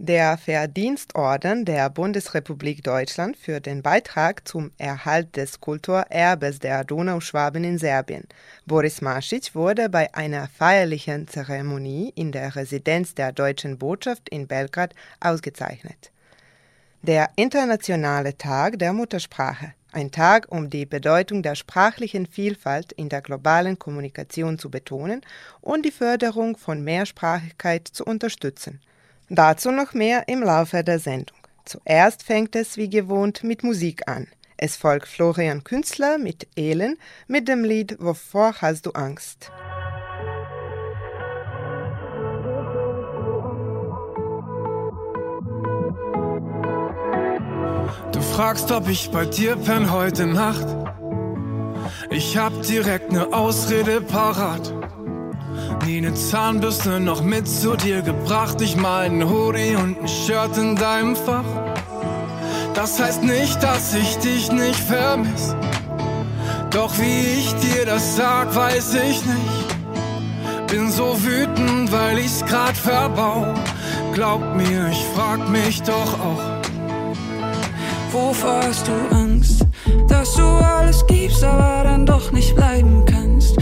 Der Verdienstorden der Bundesrepublik Deutschland für den Beitrag zum Erhalt des Kulturerbes der Donauschwaben in Serbien. Boris Masic wurde bei einer feierlichen Zeremonie in der Residenz der deutschen Botschaft in Belgrad ausgezeichnet. Der Internationale Tag der Muttersprache. Ein Tag, um die Bedeutung der sprachlichen Vielfalt in der globalen Kommunikation zu betonen und die Förderung von Mehrsprachigkeit zu unterstützen. Dazu noch mehr im Laufe der Sendung. Zuerst fängt es wie gewohnt mit Musik an. Es folgt Florian Künstler mit Elen mit dem Lied Wovor hast du Angst? Du fragst, ob ich bei dir penn heute Nacht. Ich hab direkt ne Ausrede parat. Nie ne Zahnbürste noch mit zu dir gebracht. Ich mein Hoodie und ein Shirt in deinem Fach. Das heißt nicht, dass ich dich nicht vermiss. Doch wie ich dir das sag, weiß ich nicht. Bin so wütend, weil ich's grad verbau. Glaub mir, ich frag mich doch auch. Wovor hast du Angst? Dass du alles gibst, aber dann doch nicht bleiben kannst.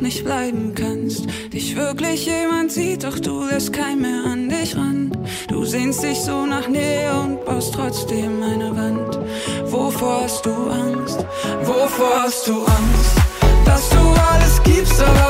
Nicht bleiben kannst. Dich wirklich jemand sieht, doch du lässt kein mehr an dich ran. Du sehnst dich so nach Nähe und baust trotzdem eine Wand. Wovor hast du Angst? Wovor hast du Angst? Dass du alles gibst, aber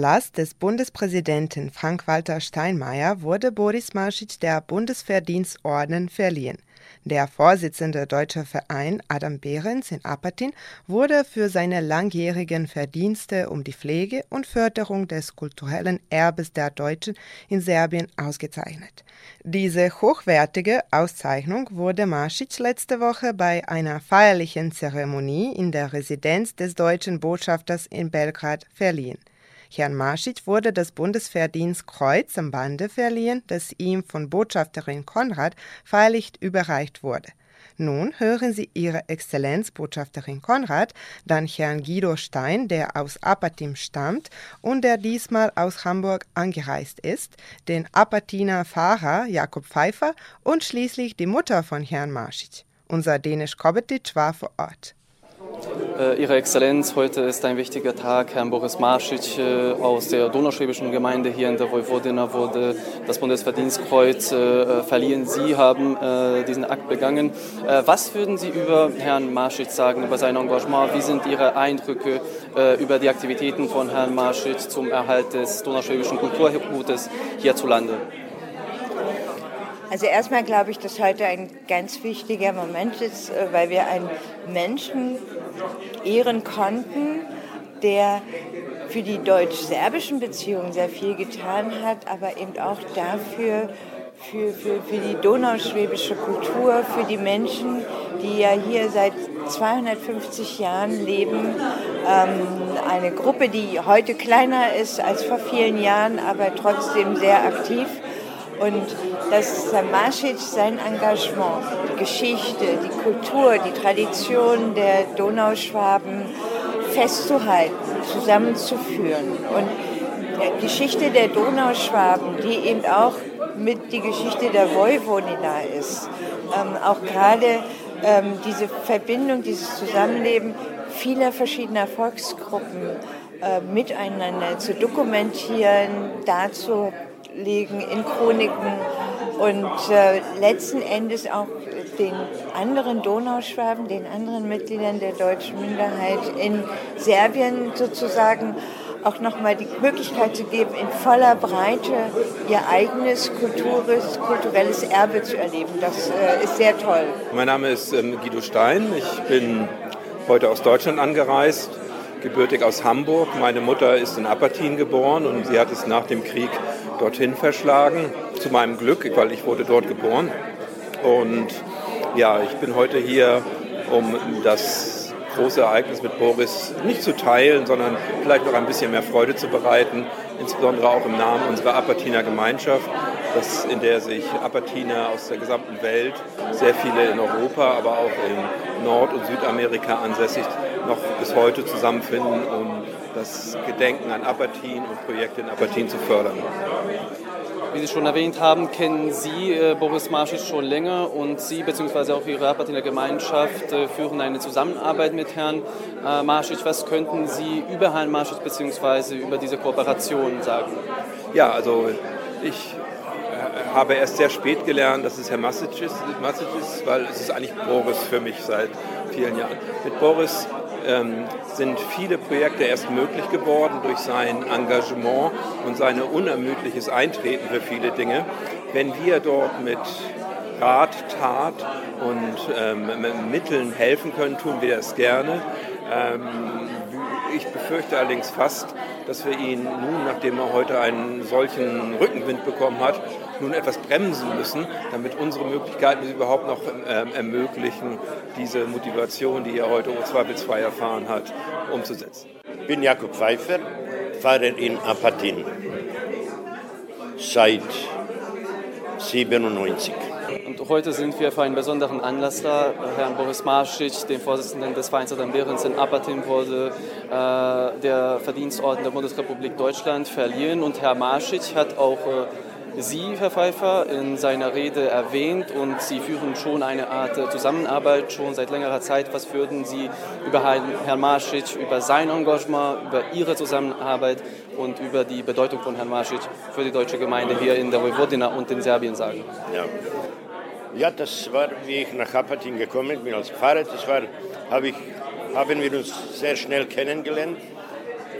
Erlass des Bundespräsidenten Frank-Walter Steinmeier wurde Boris Masic der Bundesverdienstorden verliehen. Der Vorsitzende Deutscher Verein Adam Behrens in Apatin wurde für seine langjährigen Verdienste um die Pflege und Förderung des kulturellen Erbes der Deutschen in Serbien ausgezeichnet. Diese hochwertige Auszeichnung wurde Masic letzte Woche bei einer feierlichen Zeremonie in der Residenz des deutschen Botschafters in Belgrad verliehen. Herrn Masic wurde das Bundesverdienstkreuz am Bande verliehen, das ihm von Botschafterin Konrad feierlich überreicht wurde. Nun hören Sie Ihre Exzellenz Botschafterin Konrad, dann Herrn Guido Stein, der aus Apatim stammt und der diesmal aus Hamburg angereist ist, den Apatiner Fahrer Jakob Pfeiffer und schließlich die Mutter von Herrn Masic. Unser Dänisch Kobetic war vor Ort. Äh, Ihre Exzellenz, heute ist ein wichtiger Tag. Herrn Boris Marschitsch äh, aus der Donauschwäbischen Gemeinde hier in der Vojvodina wurde das Bundesverdienstkreuz äh, verliehen. Sie haben diesen Akt begangen. Was würden Sie über Herrn Marschitsch sagen, über sein Engagement? Wie sind Ihre Eindrücke über die Aktivitäten von Herrn Marschitsch zum Erhalt des Donauschwäbischen Kulturgutes hierzulande? Also erstmal glaube ich, dass heute ein ganz wichtiger Moment ist, äh, weil wir einen Menschen ehren konnten, der für die deutsch-serbischen Beziehungen sehr viel getan hat, aber eben auch dafür, für, für, für die donauschwäbische Kultur, für die Menschen, die ja hier seit 250 Jahren leben. Ähm, eine Gruppe, die heute kleiner ist als vor vielen Jahren, aber trotzdem sehr aktiv. Und dass Samasic sein Engagement, die Geschichte, die Kultur, die Tradition der Donauschwaben festzuhalten, zusammenzuführen. Und die Geschichte der Donauschwaben, die eben auch mit die Geschichte der Vojvodina ist, ähm, auch gerade ähm, diese Verbindung, dieses Zusammenleben vieler verschiedener Volksgruppen äh, miteinander zu dokumentieren, darzulegen in Chroniken und äh, letzten Endes auch den anderen Donauschwaben, den anderen Mitgliedern der deutschen Minderheit in Serbien sozusagen auch nochmal die Möglichkeit zu geben, in voller Breite ihr eigenes kulturelles, kulturelles Erbe zu erleben. Das äh, ist sehr toll. Mein Name ist ähm, Guido Stein. Ich bin heute aus Deutschland angereist, gebürtig aus Hamburg. Meine Mutter ist in Apatin geboren und sie hat es nach dem Krieg dorthin verschlagen. Zu meinem Glück, weil ich wurde dort geboren. Und ja, ich bin heute hier, um das große Ereignis mit Boris nicht zu teilen, sondern vielleicht noch ein bisschen mehr Freude zu bereiten, insbesondere auch im Namen unserer Apatiner Gemeinschaft, das, in der sich Apatiner aus der gesamten Welt, sehr viele in Europa, aber auch in Nord- und Südamerika ansässig, noch bis heute zusammenfinden, um das Gedenken an Apatin und Projekte in Apatin zu fördern. Wie Sie schon erwähnt haben, kennen Sie äh, Boris Marschitsch schon länger und Sie bzw. auch Ihre Rapatiner Gemeinschaft äh, führen eine Zusammenarbeit mit Herrn äh, Marschitsch. Was könnten Sie über Herrn Marschitsch bzw. über diese Kooperation sagen? Ja, also ich äh, habe erst sehr spät gelernt, dass es Herr ist, Masic ist, weil es ist eigentlich Boris für mich seit vielen Jahren. Mit Boris ähm, sind viele Projekte erst möglich geworden durch sein Engagement und sein unermüdliches Eintreten für viele Dinge. Wenn wir dort mit Rat, Tat und ähm, Mitteln helfen können, tun wir das gerne. Ähm, ich befürchte allerdings fast, dass wir ihn nun, nachdem er heute einen solchen Rückenwind bekommen hat, nun etwas bremsen müssen, damit unsere Möglichkeiten es überhaupt noch ähm, ermöglichen, diese Motivation, die er heute zweifelsfrei erfahren hat, umzusetzen. Ich bin Jakob Pfeiffer, fahre in Apatin seit 97. Heute sind wir für einen besonderen Anlass da. Herrn Boris Marschitsch, dem Vorsitzenden des Vereins Adam Behrens in Apatin, wurde äh, der Verdienstorden der Bundesrepublik Deutschland verliehen. Und Herr Marschitsch hat auch äh, Sie, Herr Pfeiffer, in seiner Rede erwähnt und Sie führen schon eine Art Zusammenarbeit schon seit längerer Zeit. Was würden Sie über Herrn Marschitsch, über sein Engagement, über Ihre Zusammenarbeit und über die Bedeutung von Herrn Marschitsch für die deutsche Gemeinde hier in der Vojvodina und in Serbien sagen? Ja. Ja, das war, wie ich nach Apatin gekommen bin als Pfarrer, das war, hab ich, haben wir uns sehr schnell kennengelernt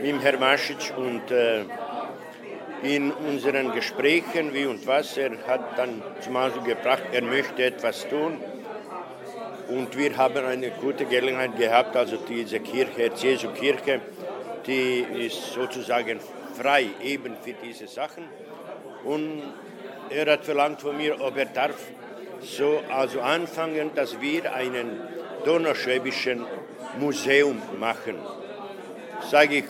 mit Herrn Masic und äh, in unseren Gesprächen, wie und was, er hat dann zum Ausdruck gebracht, er möchte etwas tun. Und wir haben eine gute Gelegenheit gehabt, also diese Kirche, Jesu Kirche, die ist sozusagen frei eben für diese Sachen. Und er hat verlangt von mir, ob er darf so also anfangen, dass wir einen donauschwäbischen Museum machen. Sage ich,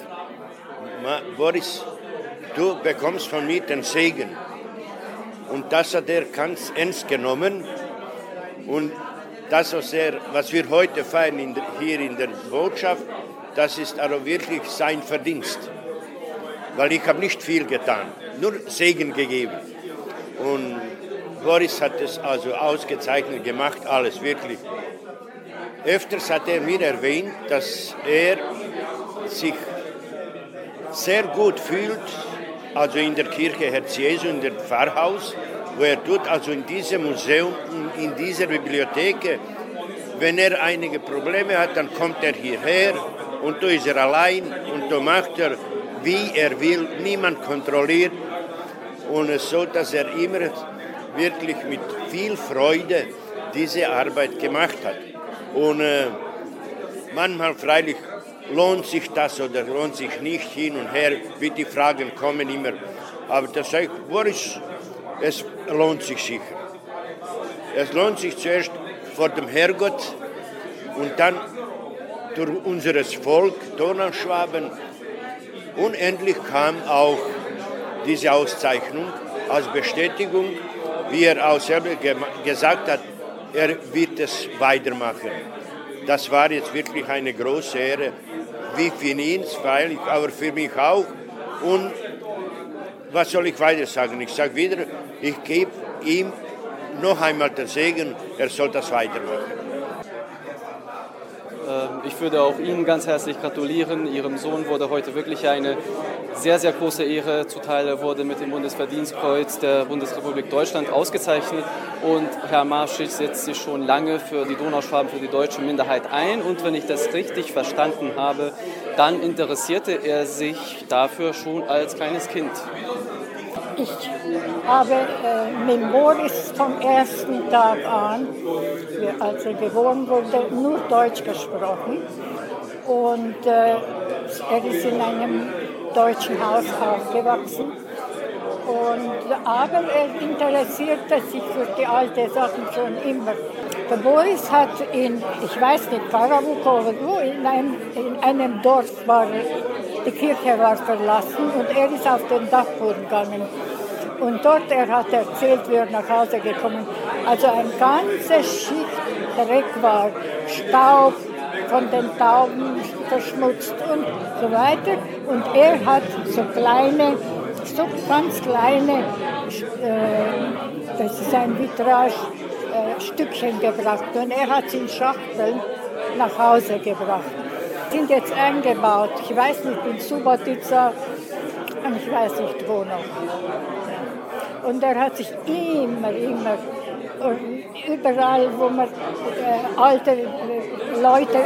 Boris, du bekommst von mir den Segen. Und das hat er ganz ernst genommen. Und das, was, er, was wir heute feiern in hier in der Botschaft, das ist also wirklich sein Verdienst. Weil ich habe nicht viel getan, nur Segen gegeben. Und Boris hat es also ausgezeichnet gemacht, alles wirklich. Öfters hat er mir erwähnt, dass er sich sehr gut fühlt, also in der Kirche Herz Jesu, in dem Pfarrhaus, wo er tut, also in diesem Museum, in dieser Bibliothek. Wenn er einige Probleme hat, dann kommt er hierher und da ist er allein und da macht er, wie er will, niemand kontrolliert und so, dass er immer wirklich mit viel Freude diese Arbeit gemacht hat. Und äh, manchmal freilich lohnt sich das oder lohnt sich nicht hin und her, wie die Fragen kommen immer. Aber das sage ich, Boris, es lohnt sich sicher. Es lohnt sich zuerst vor dem Herrgott und dann durch unseres Volk, Donauschwaben. Und endlich kam auch diese Auszeichnung als Bestätigung, wie er auch selber gesagt hat, er wird es weitermachen. Das war jetzt wirklich eine große Ehre, wie für ihn, aber für mich auch. Und was soll ich weiter sagen? Ich sage wieder, ich gebe ihm noch einmal den Segen, er soll das weitermachen. Ähm, ich würde auch Ihnen ganz herzlich gratulieren. Ihrem Sohn wurde heute wirklich eine sehr, sehr große Ehre zuteil. Er wurde mit dem Bundesverdienstkreuz der Bundesrepublik Deutschland ausgezeichnet. Und Herr Marschitz setzt sich schon lange für die Donauschwaben, für die deutsche Minderheit ein. Und wenn ich das richtig verstanden habe, dann interessierte er sich dafür schon als kleines Kind. Ich habe äh, mit Boris vom ersten Tag an, als er geboren wurde, nur Deutsch gesprochen. Und äh, er ist in einem deutschen Haus aufgewachsen. Und, aber er interessierte sich für die alten Sachen schon immer. Der Boris hat in, ich weiß nicht, Karabukow, wo, in einem, in einem Dorf war, die Kirche war verlassen und er ist auf den Dachboden gegangen. Und dort, er hat erzählt, wie er nach Hause gekommen Also ein ganze Schicht Dreck war, Staub von den Tauben verschmutzt und so weiter. Und er hat so kleine, so ganz kleine, äh, das ist ein Vitrage, äh, Stückchen gebracht. Und er hat sie in Schachteln nach Hause gebracht. Sind jetzt eingebaut, ich weiß nicht, in Subotica und ich weiß nicht wo noch. Und er hat sich immer, immer, überall, wo man äh, alte Leute,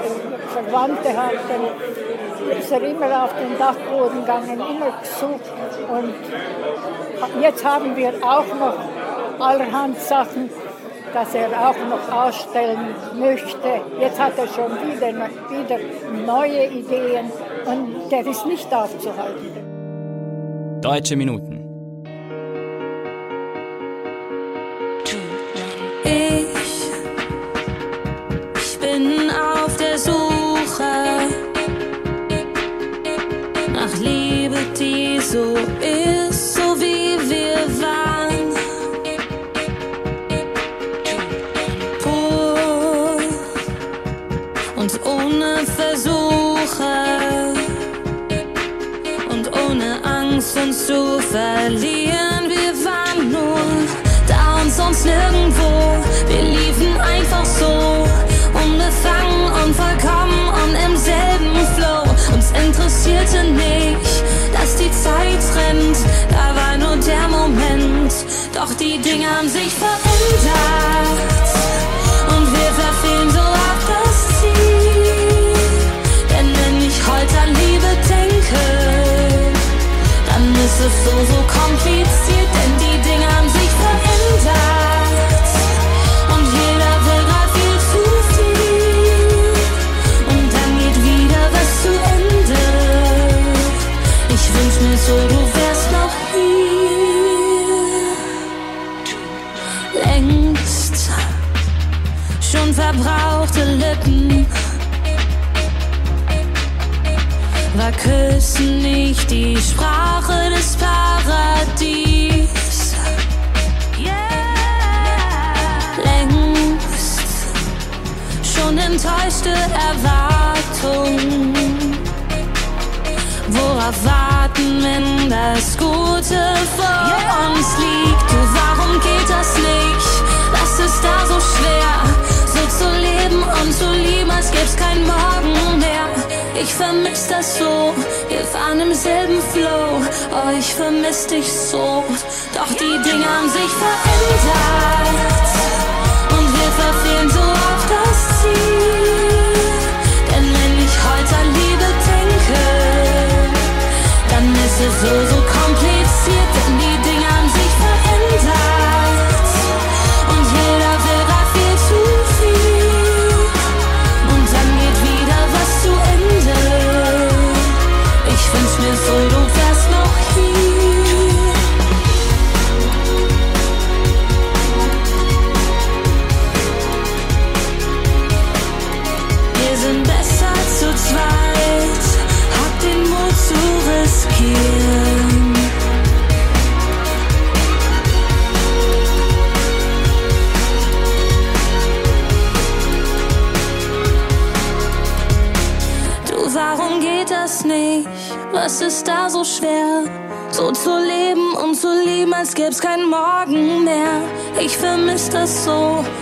Verwandte hatten, ist er immer auf den Dachboden gegangen, immer gesucht. Und jetzt haben wir auch noch allerhand Sachen, dass er auch noch ausstellen möchte. Jetzt hat er schon wieder, wieder neue Ideen und der ist nicht aufzuhalten. Deutsche Minuten. Ohne Angst uns zu verlieren. Wir waren nur da und sonst nirgendwo. Wir liefen einfach so, unbefangen und vollkommen und im selben Flow. Uns interessierte nicht dass die Zeit rennt. Da war nur der Moment, doch die Dinge haben sich verändert. Und wir verfehlen so oft das Ziel. Denn wenn ich heute an Liebe denke, dann ist es so, so kompliziert, denn die Dinge haben sich verändert. Und jeder will grad viel zu viel. Und dann geht wieder was zu Ende. Ich wünsch mir so, du wärst noch hier. Längst schon verbrauchte Lippen. War Küssen nicht die Sprache des Paradies? Längst schon enttäuschte Erwartungen Worauf warten, wenn das Gute vor yeah. uns liegt? Du, warum geht das nicht? Was ist da so schwer? So zu leben und zu lieben, als gäb's kein Morgen mehr. Ich vermiss das so, wir fahren im selben Flow. Oh, ich vermiss dich so. Doch die Dinge haben sich verändert. Und wir verfehlen so oft das Ziel. Denn wenn ich heute an Liebe denke, ist es so, so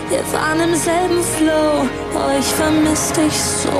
wir waren im selben Flow. Oh, ich vermiss dich so.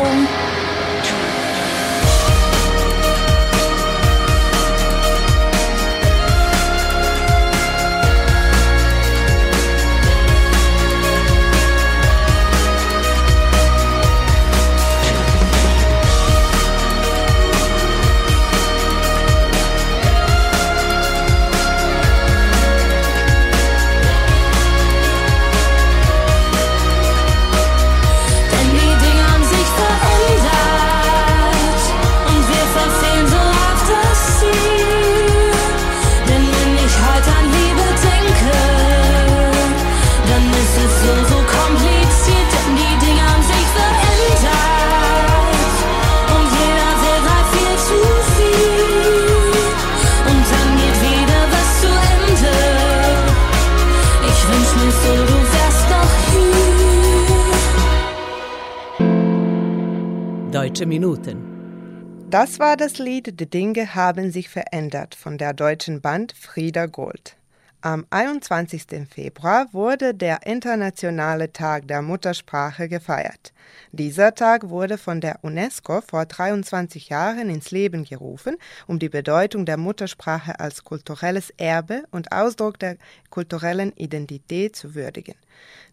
Das war das Lied Die Dinge haben sich verändert von der deutschen Band Frieda Gold. Am 21. Februar wurde der Internationale Tag der Muttersprache gefeiert. Dieser Tag wurde von der UNESCO vor 23 Jahren ins Leben gerufen, um die Bedeutung der Muttersprache als kulturelles Erbe und Ausdruck der kulturellen Identität zu würdigen.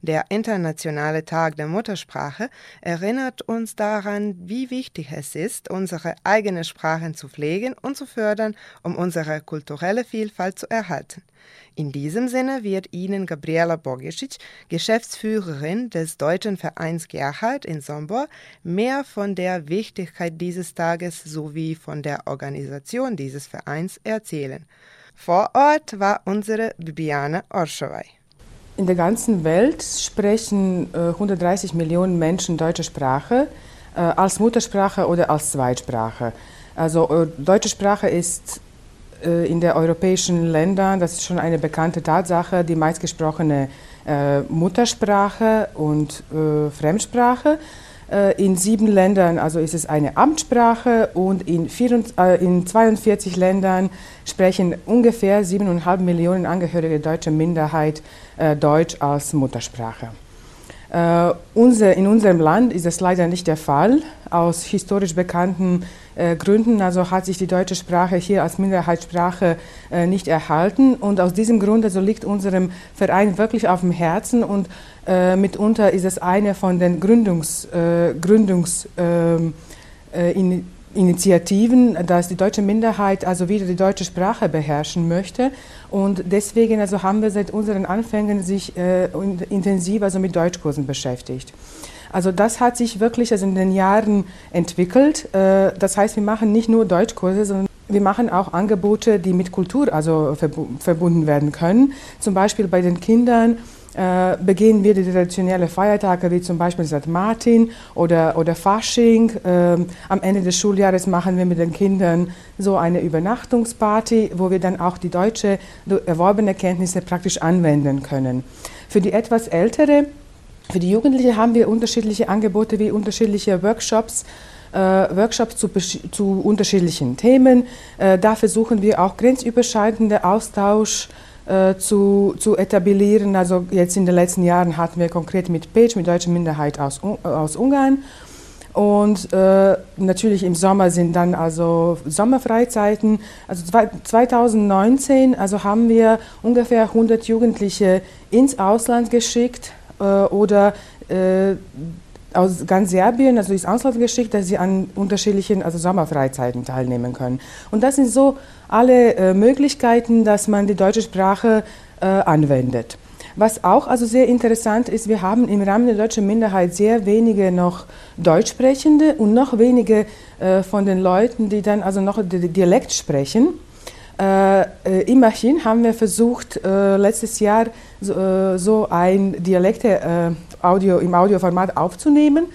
Der Internationale Tag der Muttersprache erinnert uns daran, wie wichtig es ist, unsere eigene Sprachen zu pflegen und zu fördern, um unsere kulturelle Vielfalt zu erhalten. In diesem Sinne wird Ihnen Gabriela Bogisic, Geschäftsführerin des Deutschen Vereins Gerhard in Sombor, mehr von der Wichtigkeit dieses Tages sowie von der Organisation dieses Vereins erzählen. Vor Ort war unsere Bibiana Orschowai. In der ganzen Welt sprechen äh, 130 Millionen Menschen deutsche Sprache äh, als Muttersprache oder als Zweitsprache. Also äh, deutsche Sprache ist äh, in den europäischen Ländern, das ist schon eine bekannte Tatsache, die meistgesprochene äh, Muttersprache und äh, Fremdsprache. Äh, In sieben Ländern also ist es eine Amtssprache und in, 24, äh, in 42 Ländern sprechen ungefähr 7,5 Millionen Angehörige der deutschen Minderheit äh, Deutsch als Muttersprache. Äh, unser, in unserem Land ist das leider nicht der Fall, aus historisch bekannten äh, Gründen. Also hat sich die deutsche Sprache hier als Minderheitssprache äh, nicht erhalten. Und aus diesem Grund also liegt unserem Verein wirklich auf dem Herzen. Und äh, mitunter ist es eine von den Gründungs, äh, Gründungs ähm, äh, in, Initiativen, dass die deutsche Minderheit also wieder die deutsche Sprache beherrschen möchte. Und deswegen also haben wir seit unseren Anfängen sich äh, intensiv also mit Deutschkursen beschäftigt. Also das hat sich wirklich also in den Jahren entwickelt. Äh, das heißt, wir machen nicht nur Deutschkurse, sondern wir machen auch Angebote, die mit Kultur also verbu verbunden werden können. Zum Beispiel bei den Kindern äh, begehen wir die traditionellen Feiertage wie zum Beispiel St. Martin oder, oder Fasching. Ähm, am Ende des Schuljahres machen wir mit den Kindern so eine Übernachtungsparty, wo wir dann auch die deutsche erworbene Kenntnisse praktisch anwenden können. Für die etwas ältere, für die Jugendlichen haben wir unterschiedliche Angebote wie unterschiedliche Workshops. Äh, Workshops zu, zu, unterschiedlichen Themen. Äh, da versuchen wir auch grenzüberschreitende Austausch äh, zu, zu etablieren. Also jetzt in den letzten Jahren hatten wir konkret mit Page, mit deutscher Minderheit aus, aus Ungarn. Und äh, natürlich im Sommer sind dann also Sommerfreizeiten. Also 2019 also haben wir ungefähr 100 Jugendliche ins Ausland geschickt äh, oder äh, aus ganz Serbien, also ins Ausland dass sie an unterschiedlichen also Sommerfreizeiten teilnehmen können. Und das sind so alle äh, Möglichkeiten, dass man die deutsche Sprache äh, anwendet. Was auch also sehr interessant ist, wir haben im Rahmen der deutschen Minderheit sehr wenige noch Deutschsprechende und noch wenige äh, von den Leuten, die dann also noch Dialekt sprechen. Äh, äh, immerhin haben wir versucht, äh, letztes Jahr so, äh, so ein Dialekte äh, Audio, im Audioformat aufzunehmen.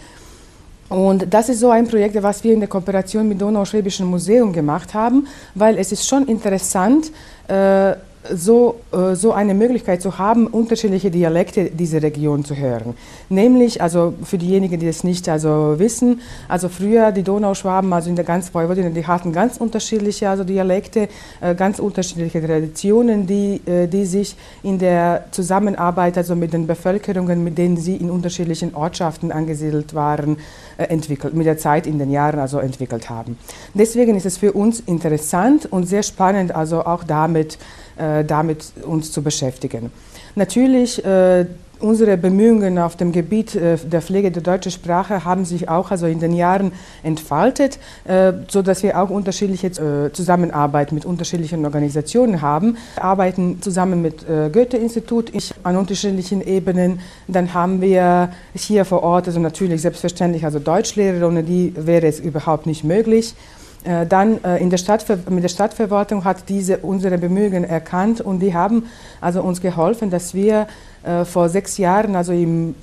Und das ist so ein Projekt, was wir in der Kooperation mit Donauschwäbischen Museum gemacht haben, weil es ist schon interessant, äh, so, äh, so eine Möglichkeit zu haben, unterschiedliche Dialekte dieser Region zu hören. Nämlich, also für diejenigen, die das nicht also wissen, also früher die Donauschwaben, also in der ganzen Vojvodina, die hatten ganz unterschiedliche also Dialekte, äh, ganz unterschiedliche Traditionen, die, äh, die sich in der Zusammenarbeit also mit den Bevölkerungen, mit denen sie in unterschiedlichen Ortschaften angesiedelt waren, entwickelt, mit der Zeit in den Jahren also entwickelt haben. Deswegen ist es für uns interessant und sehr spannend, also auch damit, damit uns zu beschäftigen. Natürlich, äh, unsere Bemühungen auf dem Gebiet äh, der Pflege der deutschen Sprache haben sich auch also in den Jahren entfaltet, äh, so dass wir auch unterschiedliche äh, Zusammenarbeit mit unterschiedlichen Organisationen haben. Wir arbeiten zusammen mit äh, Goethe-Institut an unterschiedlichen Ebenen. Dann haben wir hier vor Ort, also natürlich selbstverständlich, also Deutschlehrer, ohne die wäre es überhaupt nicht möglich. Äh, dann äh, in der Stadtver mit der Stadtverwaltung hat diese unsere Bemühungen erkannt und die haben also uns geholfen, dass wir äh, vor sechs Jahren also im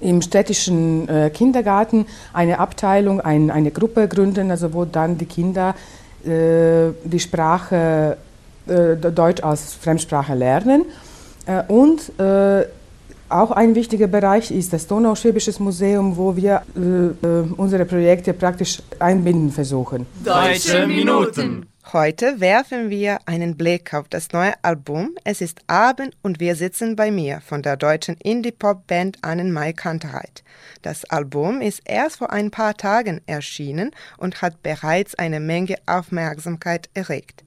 im städtischen Kindergarten eine Abteilung, ein, eine Gruppe gründen, also wo dann die Kinder die Sprache Deutsch als Fremdsprache lernen. und auch ein wichtiger Bereich ist das Donauschwäbisches Museum, wo wir äh, äh, unsere Projekte praktisch einbinden versuchen. Deutsche Minuten. Heute werfen wir einen Blick auf das neue Album Es ist Abend und wir sitzen bei mir von der deutschen Indie-Pop-Band Annenmai Kantereit. Das Album ist erst vor ein paar Tagen erschienen und hat bereits eine Menge Aufmerksamkeit erregt.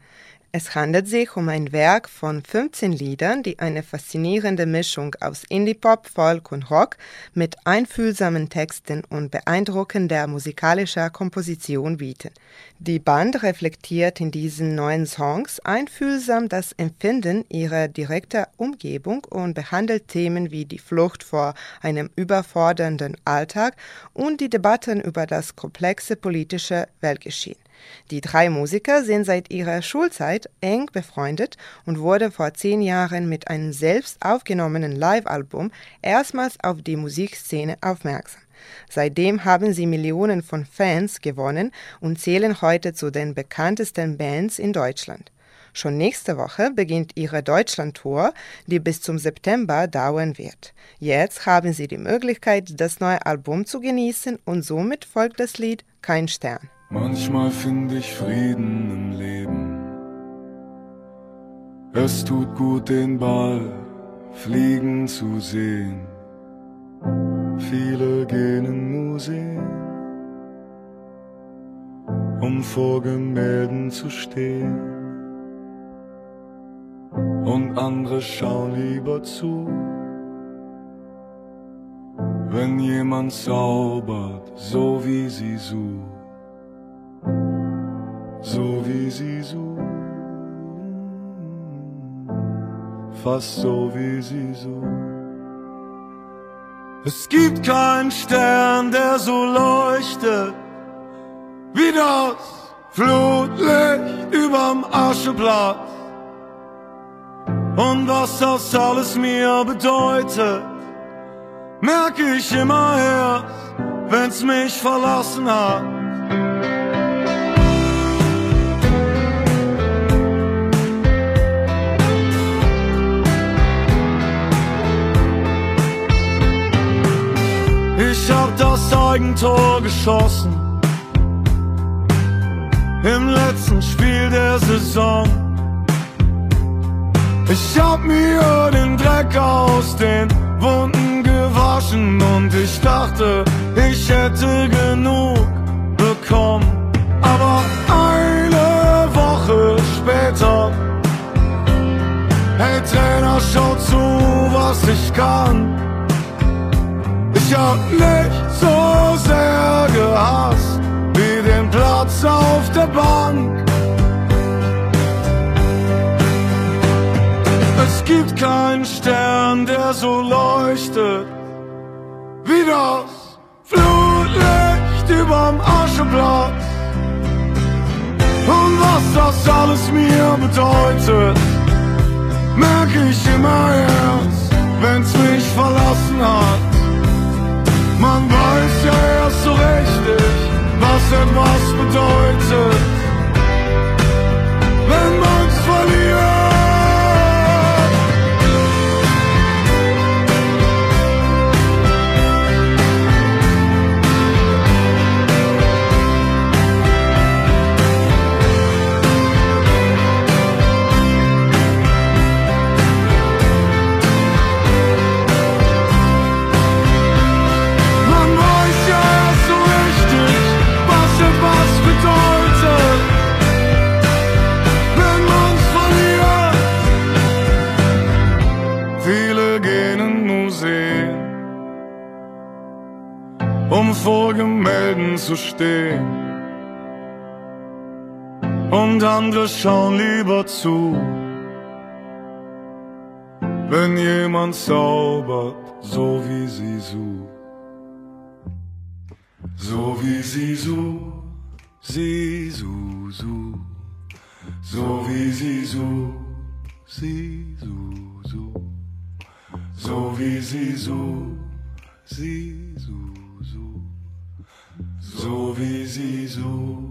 Es handelt sich um ein Werk von 15 Liedern, die eine faszinierende Mischung aus Indie-Pop, Folk und Rock mit einfühlsamen Texten und beeindruckender musikalischer Komposition bieten. Die Band reflektiert in diesen neuen Songs einfühlsam das Empfinden ihrer direkter Umgebung und behandelt Themen wie die Flucht vor einem überfordernden Alltag und die Debatten über das komplexe politische Weltgeschehen. Die drei Musiker sind seit ihrer Schulzeit eng befreundet und wurden vor zehn Jahren mit einem selbst aufgenommenen Live-Album erstmals auf die Musikszene aufmerksam. Seitdem haben sie Millionen von Fans gewonnen und zählen heute zu den bekanntesten Bands in Deutschland. Schon nächste Woche beginnt ihre Deutschland-Tour, die bis zum September dauern wird. Jetzt haben sie die Möglichkeit, das neue Album zu genießen und somit folgt das Lied Kein Stern. Manchmal finde ich Frieden im Leben. Es tut gut, den Ball fliegen zu sehen. Viele gehen in Museen, um vor Gemälden zu stehen. Und andere schauen lieber zu, wenn jemand zaubert, so wie sie sucht so wie sie so, fast so wie sie so. Es gibt keinen Stern, der so leuchtet wie das Flutlicht überm Ascheplatz. Und was das alles mir bedeutet, merke ich immer erst, wenn's mich verlassen hat. Eigentor geschossen im letzten Spiel der Saison. Ich hab mir den Dreck aus den Wunden gewaschen und ich dachte, ich hätte genug bekommen. Aber eine Woche später, hey Trainer, schau zu, was ich kann. Ich hab nicht so sehr gehasst wie den Platz auf der Bank. Es gibt keinen Stern, der so leuchtet wie das Flutlicht überm Ascheplatz. Und was das alles mir bedeutet, merke ich immer erst, wenn's mich verlassen hat. Man weiß ja schauen lieber zu, wenn jemand zaubert, so wie sie so. So wie sie so, sie so, so. So wie sie so, sie so, so. So wie sie so, sie so, so. So wie sie so.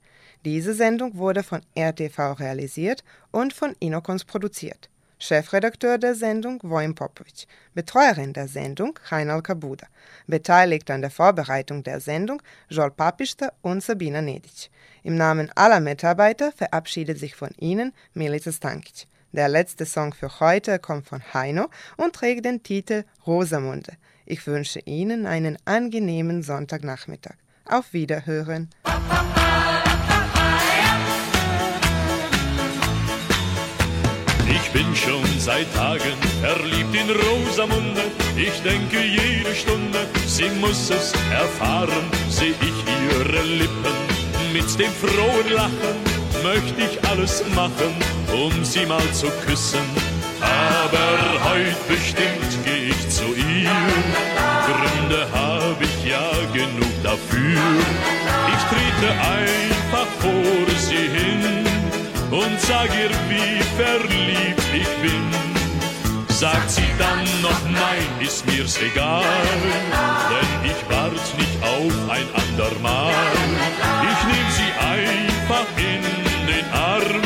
Diese Sendung wurde von RTV realisiert und von Inokons produziert. Chefredakteur der Sendung Wojm Popovic, Betreuerin der Sendung Reinal Kabuda, beteiligt an der Vorbereitung der Sendung Joel Papista und Sabina Nedic. Im Namen aller Mitarbeiter verabschiedet sich von Ihnen Milica Stankic. Der letzte Song für heute kommt von Heino und trägt den Titel Rosamunde. Ich wünsche Ihnen einen angenehmen Sonntagnachmittag. Auf Wiederhören. Bin schon seit Tagen verliebt in Rosamunde. Ich denke jede Stunde, sie muss es erfahren. Seh ich ihre Lippen mit dem frohen Lachen, möchte ich alles machen, um sie mal zu küssen. Aber heut bestimmt geh ich zu ihr. Gründe hab ich ja genug dafür. Ich trete einfach vor und sag ihr, wie verliebt ich bin. Sagt sie dann noch nein, ist mir's egal, denn ich wart nicht auf ein andermal. Ich nehm sie einfach in den Arm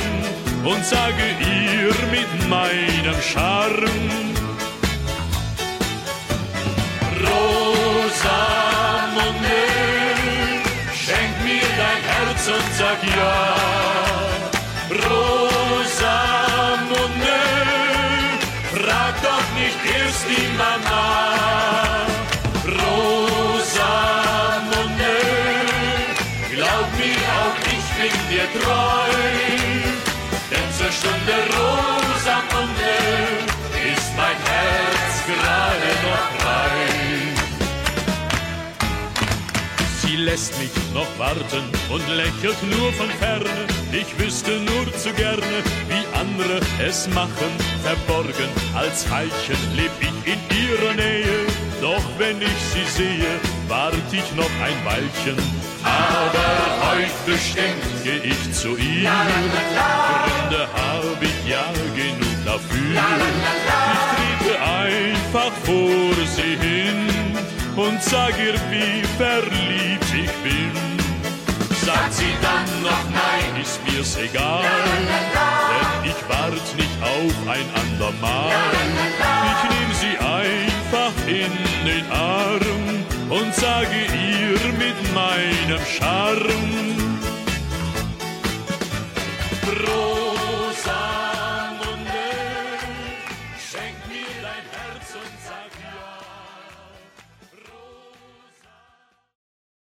und sage ihr mit meinem Charme, Rosamunde, schenk mir dein Herz und sag ja. Denn zur Stunde Rosamunde ist mein Herz gerade noch frei. Sie lässt mich noch warten und lächelt nur von ferne. Ich wüsste nur zu gerne, wie andere es machen. Verborgen als Veilchen leb ich in ihrer Nähe. Doch wenn ich sie sehe, wart ich noch ein Weilchen. Aber heut bestimmt ich zu ihr. Gründe hab ich ja genug dafür. Ich trete einfach vor sie hin und sag ihr, wie verliebt ich bin. Sagt sie dann noch nein, ist mir's egal, denn ich wart nicht auf ein andermal. Ich nehm sie einfach in den Arm und sage ihr mit meinem Charme, Froh